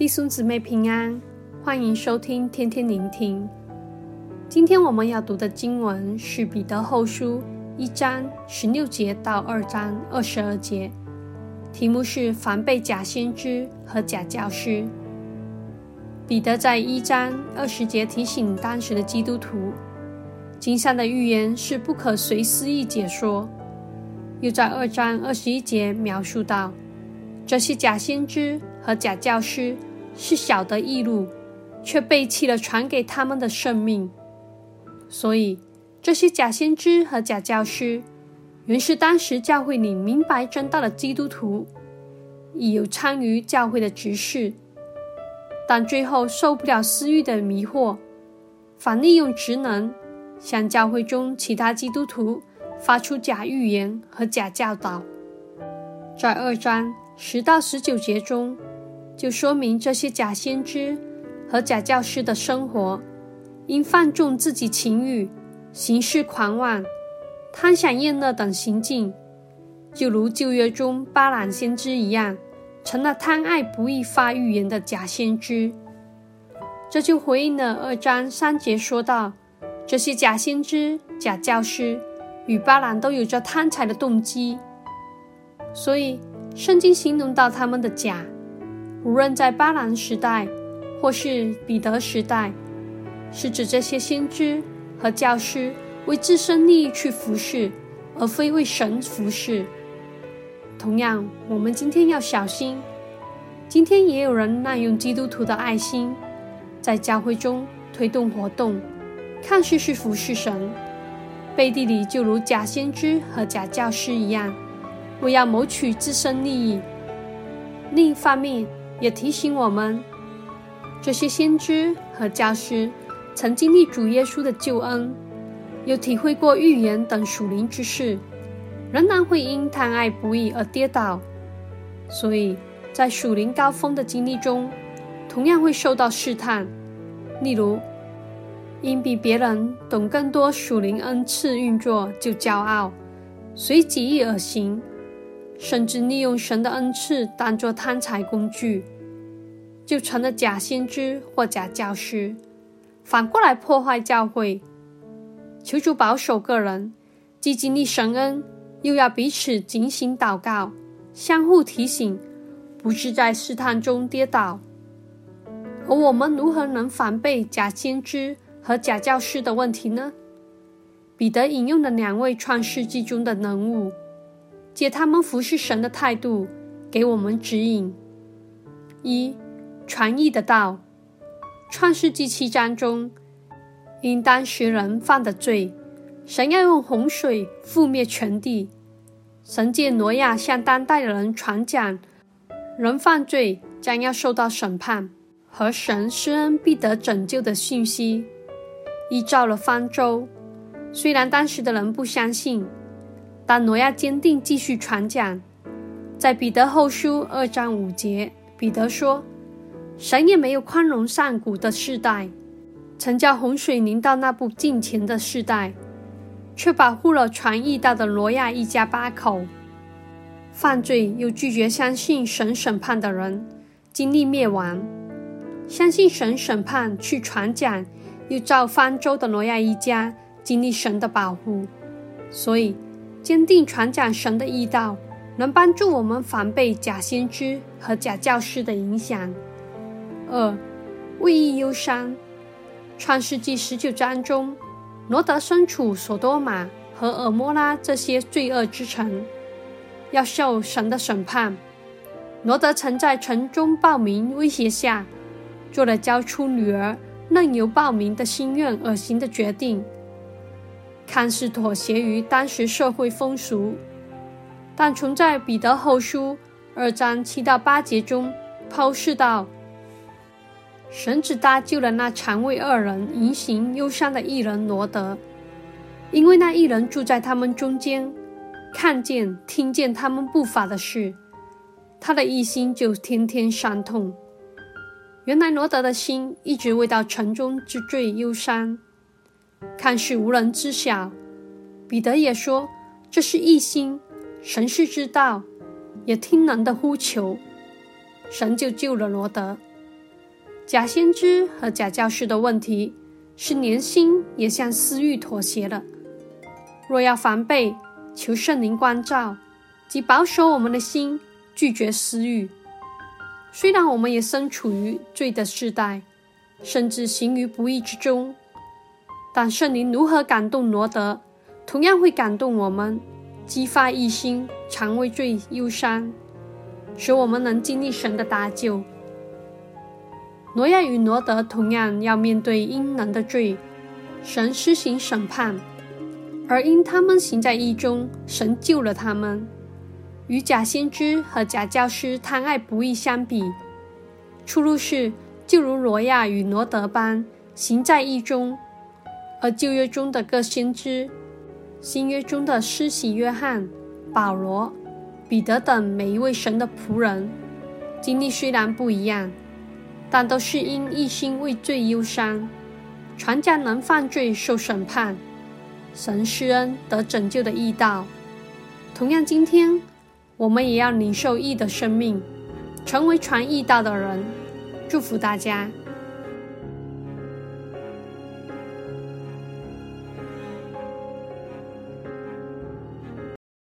弟兄姊妹平安，欢迎收听天天聆听。今天我们要读的经文是《彼得后书》一章十六节到二章二十二节，题目是“防备假先知和假教师”。彼得在一章二十节提醒当时的基督徒，经上的预言是不可随私意解说；又在二章二十一节描述到，这些假先知和假教师。是晓得异路，却背弃了传给他们的圣命。所以，这些假先知和假教师，原是当时教会里明白真道的基督徒，亦有参与教会的执事，但最后受不了私欲的迷惑，反利用职能，向教会中其他基督徒发出假预言和假教导。在二章十到十九节中。就说明这些假先知和假教师的生活，因放纵自己情欲、行事狂妄、贪享宴乐等行径，就如旧约中巴兰先知一样，成了贪爱不义发预言的假先知。这就回应了二章三节说道，这些假先知、假教师与巴兰都有着贪财的动机，所以圣经形容到他们的假。无论在巴兰时代，或是彼得时代，是指这些先知和教师为自身利益去服侍，而非为神服侍。同样，我们今天要小心，今天也有人滥用基督徒的爱心，在教会中推动活动，看似是服侍神，背地里就如假先知和假教师一样，为要谋取自身利益。另一方面，也提醒我们，这些先知和教师曾经历主耶稣的救恩，有体会过预言等属灵之事，仍然会因贪爱不义而跌倒。所以在属灵高峰的经历中，同样会受到试探。例如，因比别人懂更多属灵恩赐运作，就骄傲，随己意而行。甚至利用神的恩赐当作贪财工具，就成了假先知或假教师，反过来破坏教会。求主保守个人，既经历神恩，又要彼此警醒祷告，相互提醒，不致在试探中跌倒。而我们如何能防备假先知和假教师的问题呢？彼得引用了两位创世纪中的人物。借他们服侍神的态度，给我们指引：一、传义的道。创世纪七章中，因当时人犯的罪，神要用洪水覆灭全地。神借挪亚向当代的人传讲，人犯罪将要受到审判，和神施恩必得拯救的讯息，依照了方舟。虽然当时的人不相信。但挪亚坚定继续传讲，在彼得后书二章五节，彼得说：“神也没有宽容上古的世代，曾叫洪水临到那不敬虔的世代，却保护了传义道的挪亚一家八口。犯罪又拒绝相信神审判的人，经历灭亡；相信神审判去传讲又造方舟的挪亚一家，经历神的保护。所以。”坚定传讲神的义道，能帮助我们防备假先知和假教师的影响。二、为义忧伤。创世纪十九章中，罗德身处所多玛和尔摩拉这些罪恶之城，要受神的审判。罗德曾在城中暴民威胁下，做了交出女儿任由暴民的心愿而行的决定。看似妥协于当时社会风俗，但从在彼得后书二章七到八节中剖析到，神只搭救了那常为二人言行忧伤的义人罗德，因为那一人住在他们中间，看见听见他们不法的事，他的一心就天天伤痛。原来罗德的心一直为到城中之罪忧伤。看似无人知晓，彼得也说这是义心，神是知道，也听人的呼求，神就救了罗德，假先知和假教师的问题是连心也向私欲妥协了。若要防备，求圣灵光照，即保守我们的心，拒绝私欲。虽然我们也身处于罪的世代，甚至行于不义之中，但圣灵如何感动罗得，同样会感动我们，激发一心，常为罪忧伤，使我们能经历神的搭救。挪亚与挪德同样要面对因人的罪，神施行审判，而因他们行在义中，神救了他们。与假先知和假教师贪爱不义相比，出路是就如挪亚与挪德般行在义中；而旧约中的各先知、新约中的施洗约翰、保罗、彼得等每一位神的仆人，经历虽然不一样，但都是因一心为罪忧伤，传教能犯罪受审判、神施恩得拯救的义道。同样，今天。我们也要领受义的生命，成为传义道的人。祝福大家。